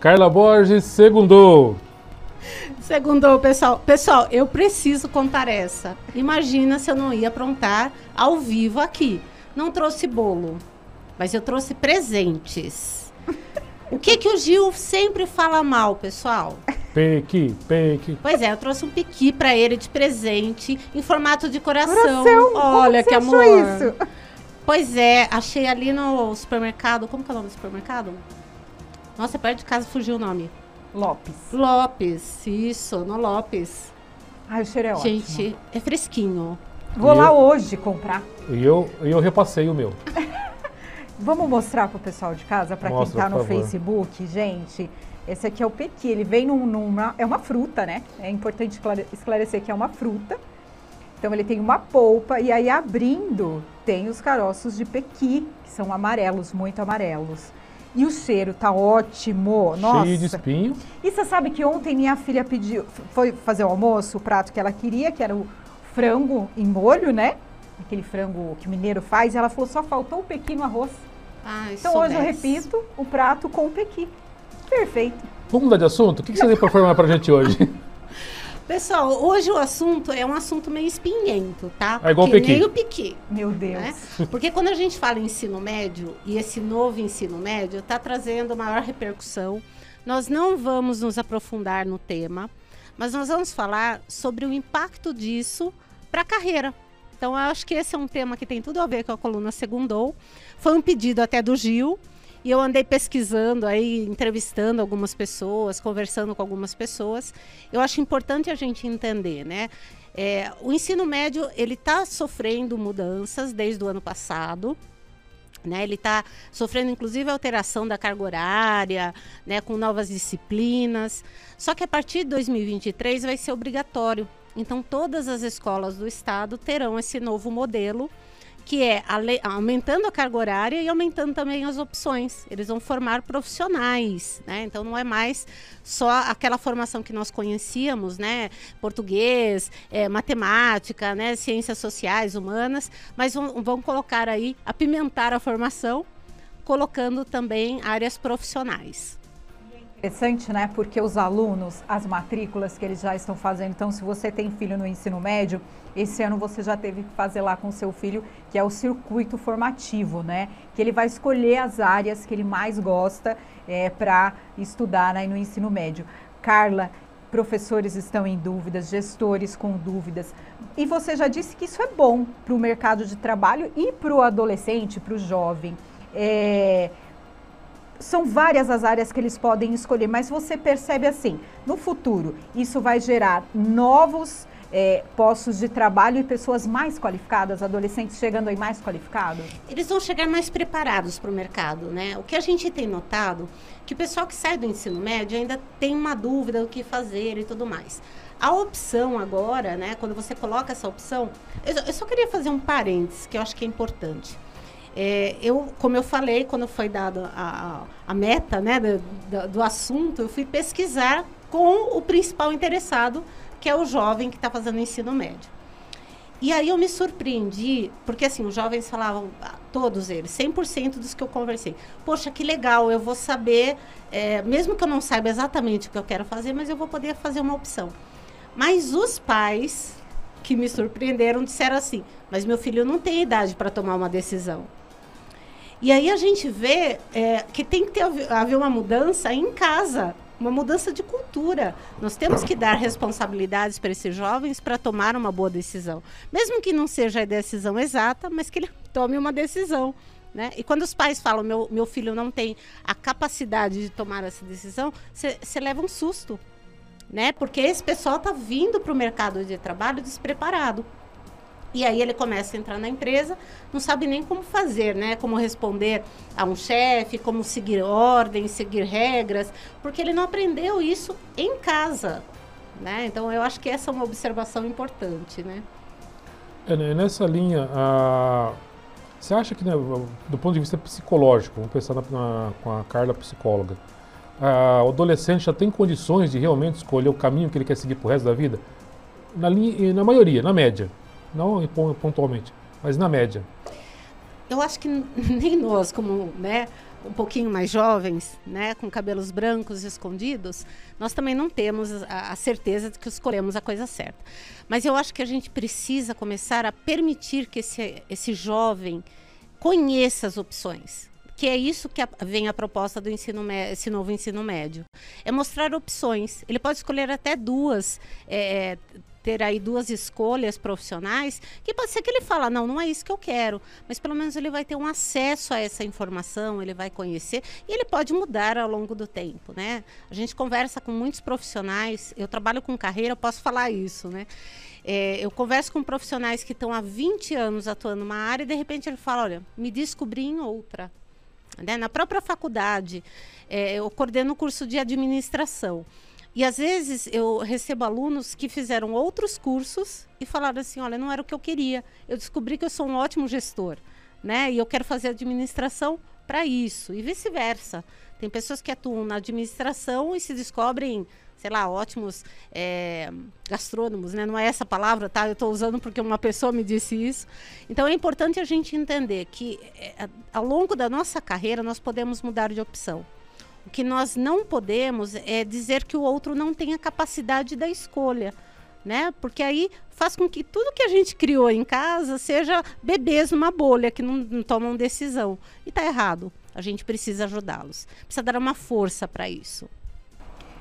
Carla Borges, segundou. Segundou, pessoal. Pessoal, eu preciso contar essa. Imagina se eu não ia aprontar ao vivo aqui. Não trouxe bolo, mas eu trouxe presentes. O que que o Gil sempre fala mal, pessoal? Pequi, pequi. Pois é, eu trouxe um piqui pra ele de presente em formato de coração. Coração, Olha que amor. isso? Pois é, achei ali no supermercado. Como que é o nome do supermercado? Nossa, perto de casa fugiu o nome. Lopes. Lopes, isso, no Lopes. Ai, o cheiro é ótimo. Gente, é fresquinho. Vou E lá eu? hoje comprar. E eu, eu repassei o meu. Vamos mostrar pro pessoal de casa, para quem tá no favor. Facebook, gente. Esse aqui é o pequi, ele vem num- numa é uma fruta, né? É importante esclare- esclarecer que é uma fruta. Então ele tem uma polpa e aí abrindo tem os caroços de pequi, que são amarelos, muito amarelos. E o cheiro tá ótimo. Nossa. Cheio de espinho. E você sabe que ontem minha filha pediu, foi fazer o almoço, o prato que ela queria, que era o frango em molho, né? Aquele frango que o mineiro faz, e ela falou, só faltou o pequi no arroz. Ai, Então hoje eu repito o prato com o pequi. Perfeito. Vamos mudar de assunto? O que, que você tem para formar pra gente hoje? Pessoal, hoje o assunto é um assunto meio espinhento, tá? É igual o Que piqui. Meu Deus. né? Porque quando a gente fala em ensino médio, e esse novo ensino médio está trazendo maior repercussão, nós não vamos nos aprofundar no tema, mas nós vamos falar sobre o impacto disso para a carreira. Então, eu acho que esse é um tema que tem tudo a ver com a coluna Segundou. Foi um pedido até do Gil, e eu andei pesquisando aí, entrevistando algumas pessoas, conversando com algumas pessoas. Eu acho importante a gente entender, né? É, o ensino médio ele está sofrendo mudanças desde o ano passado. Né, ele está sofrendo, inclusive, alteração da carga horária, né, com novas disciplinas. Só que a partir de 2023 vai ser obrigatório. Então, todas as escolas do estado terão esse novo modelo, que é aumentando a carga horária e aumentando também as opções. Eles vão formar profissionais, né? Então não é mais só aquela formação que nós conhecíamos, né? Português, eh, matemática, né? Ciências sociais, humanas, mas vão, vão colocar aí, apimentar a formação, colocando também áreas profissionais. Interessante, né? Porque os alunos, as matrículas que eles já estão fazendo. Então, se você tem filho no ensino médio, esse ano você já teve que fazer lá com seu filho, que é o circuito formativo, né? Que ele vai escolher as áreas que ele mais gosta para estudar aí no ensino médio. Carla, professores estão em dúvidas, gestores com dúvidas. E você já disse que isso é bom para o mercado de trabalho e para o adolescente, para o jovem. É, são várias as áreas que eles podem escolher, mas você percebe assim, no futuro, isso vai gerar novos eh, postos de trabalho e pessoas mais qualificadas, adolescentes chegando aí mais qualificados? Eles vão chegar mais preparados para o mercado, né? O que a gente tem notado que o pessoal que sai do ensino médio ainda tem uma dúvida do que fazer e tudo mais. A opção agora, né? Quando você coloca essa opção, eu, eu só queria fazer um parênteses que eu acho que é importante. É, eu, como eu falei, quando foi dada a, meta né, do, do, do assunto, eu fui pesquisar com o principal interessado, que é o jovem que está fazendo ensino médio. E aí eu me surpreendi, porque assim, os jovens falavam, ah, todos eles, 100% dos que eu conversei, poxa, que legal, eu vou saber, é, mesmo que eu não saiba exatamente o que eu quero fazer, mas eu vou poder fazer uma opção. Mas os pais que me surpreenderam disseram assim, mas meu filho não tem idade para tomar uma decisão. E aí a gente vê é, que tem que ter, haver uma mudança em casa, uma mudança de cultura. Nós temos que dar responsabilidades para esses jovens para tomar uma boa decisão. Mesmo que não seja a decisão exata, mas que ele tome uma decisão. Né? E quando os pais falam, meu, meu filho não tem a capacidade de tomar essa decisão, você leva um susto. Né? Porque esse pessoal está vindo para o mercado de trabalho despreparado. E aí ele começa a entrar na empresa, não sabe nem como fazer, né? Como responder a um chefe, como seguir ordens, seguir regras, porque ele não aprendeu isso em casa, né? Então eu acho que essa é uma observação importante, né? É, nessa linha, a... você acha que, né, do ponto de vista psicológico, vamos pensar na, na, com a Carla psicóloga, a, o adolescente já tem condições de realmente escolher o caminho que ele quer seguir pro resto da vida? Na, linha, na maioria, na média. Não pontualmente, mas na média. Eu acho que nem nós, como né, um pouquinho mais jovens, né, com cabelos brancos escondidos, nós também não temos a, a, certeza de que escolhemos a coisa certa. Mas eu acho que a gente precisa começar a permitir que esse, esse jovem conheça as opções. Que é isso que vem a proposta do ensino esse novo ensino médio. É mostrar opções. Ele pode escolher até duas, é, ter aí duas escolhas profissionais, que pode ser que ele fala, não, não é isso que eu quero, mas pelo menos ele vai ter um acesso a essa informação, ele vai conhecer e ele pode mudar ao longo do tempo, né? A gente conversa com muitos profissionais, eu trabalho com carreira, eu posso falar isso, né? É, eu converso com profissionais que estão há 20 anos atuando numa área e de repente ele fala, olha, me descobri em outra. Né? Na própria faculdade, é, eu coordeno o curso de administração. E às vezes eu recebo alunos que fizeram outros cursos e falaram assim: olha, não era o que eu queria. Eu descobri que eu sou um ótimo gestor, né? E eu quero fazer administração para isso, e vice-versa. Tem pessoas que atuam na administração e se descobrem, sei lá, ótimos é, gastrônomos, né? Não é essa palavra, tá? Eu estou usando porque uma pessoa me disse isso. Então é importante a gente entender que é, ao longo da nossa carreira nós podemos mudar de opção. O que nós não podemos é dizer que o outro não tenha capacidade da escolha. Né? Porque aí faz com que tudo que a gente criou em casa seja bebês numa bolha que não, não tomam decisão. E está errado. A gente precisa ajudá-los. Precisa dar uma força para isso.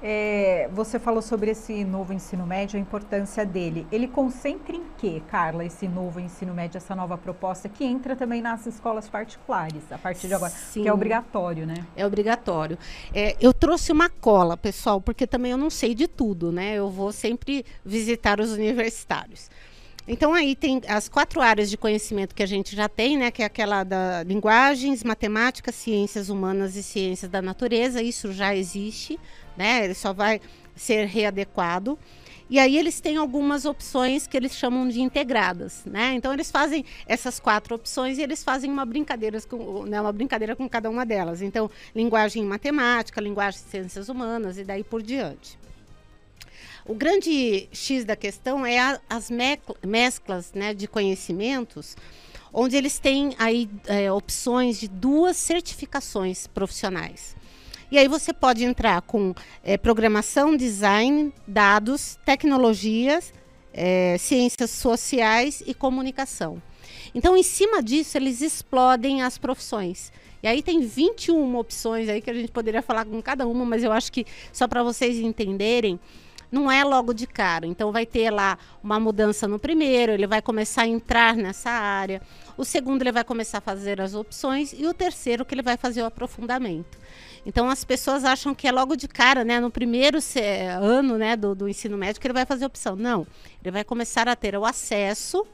É, você falou sobre esse novo ensino médio, a importância dele. Ele concentra em quê, Carla, esse novo ensino médio, essa nova proposta, que entra também nas escolas particulares, a partir de agora, Sim, que é obrigatório, né? É obrigatório. É, eu trouxe uma cola, pessoal, porque também eu não sei de tudo, né? Eu vou sempre visitar os universitários. Então aí tem as quatro áreas de conhecimento que a gente já tem, né, que é aquela da linguagens, matemática, ciências humanas e ciências da natureza, isso já existe, né? Ele só vai ser readequado. E aí eles têm algumas opções que eles chamam de integradas, né? Então eles fazem essas quatro opções e eles fazem uma brincadeira com, né, uma brincadeira com cada uma delas. Então, linguagem matemática, linguagem de ciências humanas e daí por diante. O grande X da questão é a, as mesclas né, de conhecimentos, onde eles têm aí é, opções de duas certificações profissionais. E aí você pode entrar com é, programação, design, dados, tecnologias, é, ciências sociais e comunicação. Então, em cima disso, eles explodem as profissões. E aí tem 21 opções aí que a gente poderia falar com cada uma, mas eu acho que só para vocês entenderem, não é logo de cara. Então vai ter lá uma mudança no primeiro, ele vai começar a entrar nessa área. O segundo ele vai começar a fazer as opções e o terceiro que ele vai fazer o aprofundamento. Então as pessoas acham que é logo de cara, né, no primeiro ano, né, do, do ensino médio que ele vai fazer opção. Não, ele vai começar a ter o acesso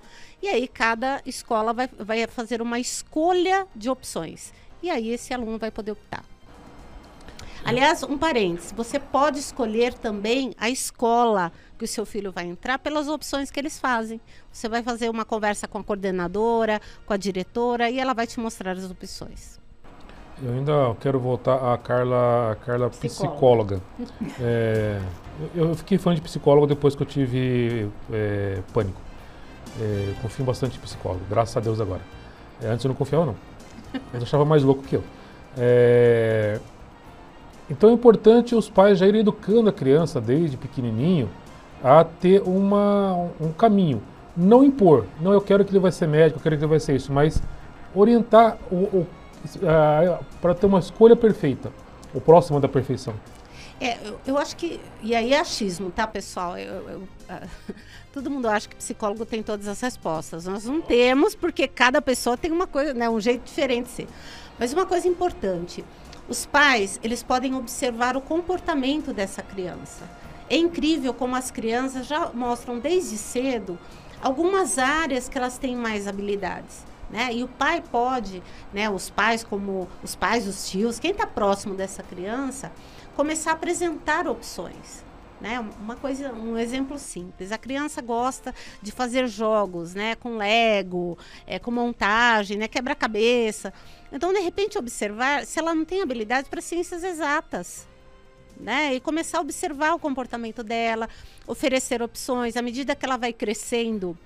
e aí cada escola vai, vai fazer uma escolha de opções. E aí esse aluno vai poder optar. Aliás, um parênteses, você pode escolher também a escola que o seu filho vai entrar pelas opções que eles fazem. Você vai fazer uma conversa com a coordenadora, com a diretora e ela vai te mostrar as opções. Eu ainda quero voltar à Carla, a Carla psicóloga. é, eu, fiquei fã de psicólogo depois que eu tive é, pânico. É, confio bastante em psicólogo, graças a Deus agora. É, antes eu não confiava não. Eu achava mais louco que eu. É, então é importante os pais já irem educando a criança desde pequenininho a ter uma, um caminho. Não impor, não eu quero que ele vai ser médico, eu quero que ele vai ser isso, mas orientar o, o para ter uma escolha perfeita, o próximo da perfeição. É, eu, eu, acho que. E aí é achismo, tá, pessoal? Eu, eu, uh, todo mundo acha que psicólogo tem todas as respostas. Nós não temos, porque cada pessoa tem uma coisa, né, um jeito diferente de ser. Mas uma coisa importante os pais, eles podem observar o comportamento dessa criança. É incrível como as crianças já mostram desde cedo algumas áreas que elas têm mais habilidades. Né? E o pai pode, né, os pais como os pais, os tios, quem está próximo dessa criança, começar a apresentar opções. Né? Uma coisa, um exemplo simples. A criança gosta de fazer jogos, né? Com Lego, é, com montagem, né? Quebra-cabeça. Então, de repente, observar se ela não tem habilidade para ciências exatas. Né? E começar a observar o comportamento dela, oferecer opções. À medida que ela vai crescendo,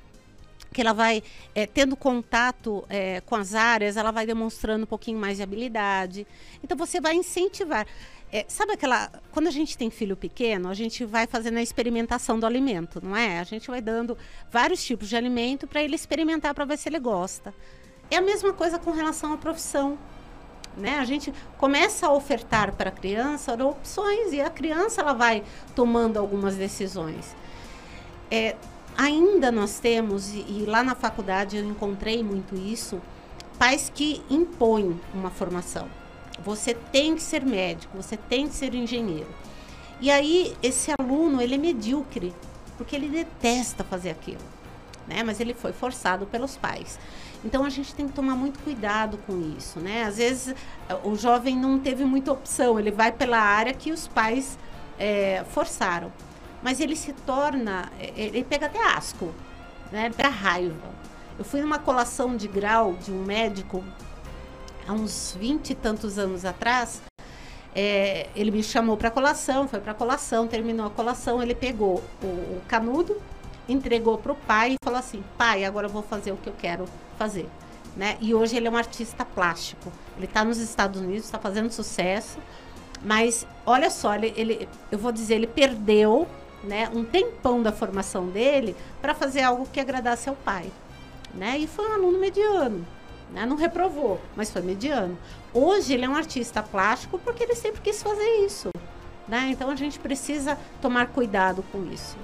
que ela vai é, tendo contato é, com as áreas, ela vai demonstrando um pouquinho mais de habilidade. Então você vai incentivar. É, sabe aquela. Quando a gente tem filho pequeno, a gente vai fazendo a experimentação do alimento, não é? A gente vai dando vários tipos de alimento para ele experimentar para ver se ele gosta. É a mesma coisa com relação à profissão. Né? A gente começa a ofertar para a criança opções e a criança ela vai tomando algumas decisões. É, ainda nós temos, e, lá na faculdade eu encontrei muito isso, pais que impõem uma formação. Você tem que ser médico, você tem que ser engenheiro. E aí esse aluno, ele é medíocre, porque ele detesta fazer aquilo, né? Mas ele foi forçado pelos pais. Então a gente tem que tomar muito cuidado com isso, né? Às vezes o jovem não teve muita opção, ele vai pela área que os pais é, forçaram. Mas ele se torna, é, ele pega até asco, né? Pega raiva. Eu fui numa colação de grau de um médico há uns vinte e tantos anos atrás, é, ele me chamou para colação, foi para colação, terminou a colação, ele pegou o, o canudo, entregou para o pai e falou assim: pai, agora eu vou fazer o que eu quero fazer. Né? E hoje ele é um artista plástico. Ele está nos Estados Unidos, está fazendo sucesso. Mas olha só, ele, ele, eu vou dizer, ele perdeu né, um tempão da formação dele para fazer algo que agradasse ao pai. Né? E foi um aluno mediano. Né? Não reprovou, mas foi mediano. Hoje ele é um artista plástico porque ele sempre quis fazer isso. Né? Então a gente precisa tomar cuidado com isso.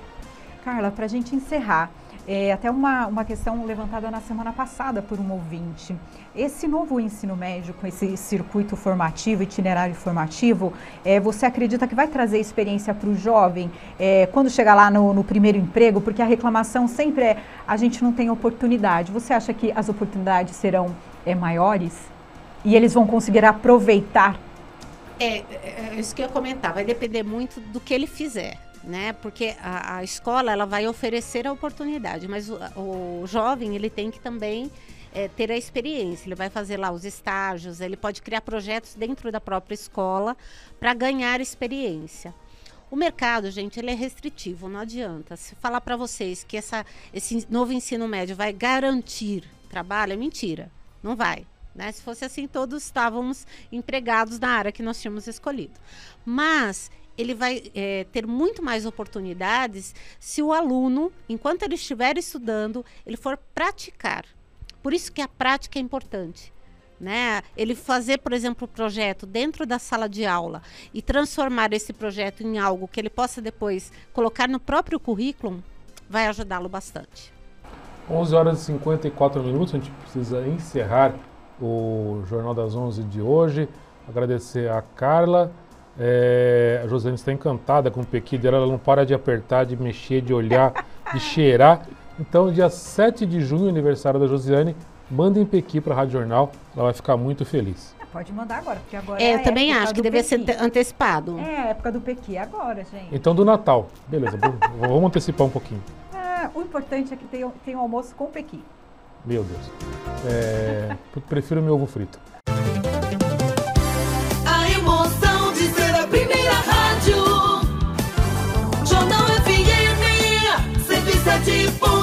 Carla, para a gente encerrar, é, até uma, uma questão levantada na semana passada por um ouvinte. Esse novo ensino médio, com esse circuito formativo, itinerário formativo, é, você acredita que vai trazer experiência para o jovem é, quando chegar lá no, no, primeiro emprego? Porque a reclamação sempre é a gente não tem oportunidade. Você acha que as oportunidades serão é, maiores? E eles vão conseguir aproveitar? É, é, é isso que eu ia comentar, vai depender muito do que ele fizer né? Porque a, a, escola ela vai oferecer a oportunidade, mas o, o jovem ele tem que também é, ter a experiência. Ele vai fazer lá os estágios, ele pode criar projetos dentro da própria escola para ganhar experiência. O mercado, gente, ele é restritivo, não adianta. Se falar para vocês que essa, esse novo ensino médio vai garantir trabalho, é mentira. Não vai. Né? Se fosse assim, todos estávamos empregados na área que nós tínhamos escolhido. Mas ele vai é, ter muito mais oportunidades se o aluno, enquanto ele estiver estudando, ele for praticar. Por isso que a prática é importante. Né? Ele fazer, por exemplo, o projeto dentro da sala de aula e transformar esse projeto em algo que ele possa depois colocar no próprio currículo, vai ajudá-lo bastante. 11 horas e 54 minutos, a gente precisa encerrar o Jornal das 11 de hoje. Agradecer a Carla. É, a Josiane está encantada com o pequi dela, ela não para de apertar, de mexer, de olhar, de cheirar. Então, dia 7 de junho, aniversário da Josiane, mandem pequi para a Rádio Jornal, ela vai ficar muito feliz. É, pode mandar agora, porque agora é, é eu também acho que deve ser antecipado. É a época do pequi agora, gente. Então, do Natal. Beleza, vamos antecipar um pouquinho. É, o importante é que tenha, tenha um almoço com pequi. Meu Deus. É, prefiro meu ovo frito. Bate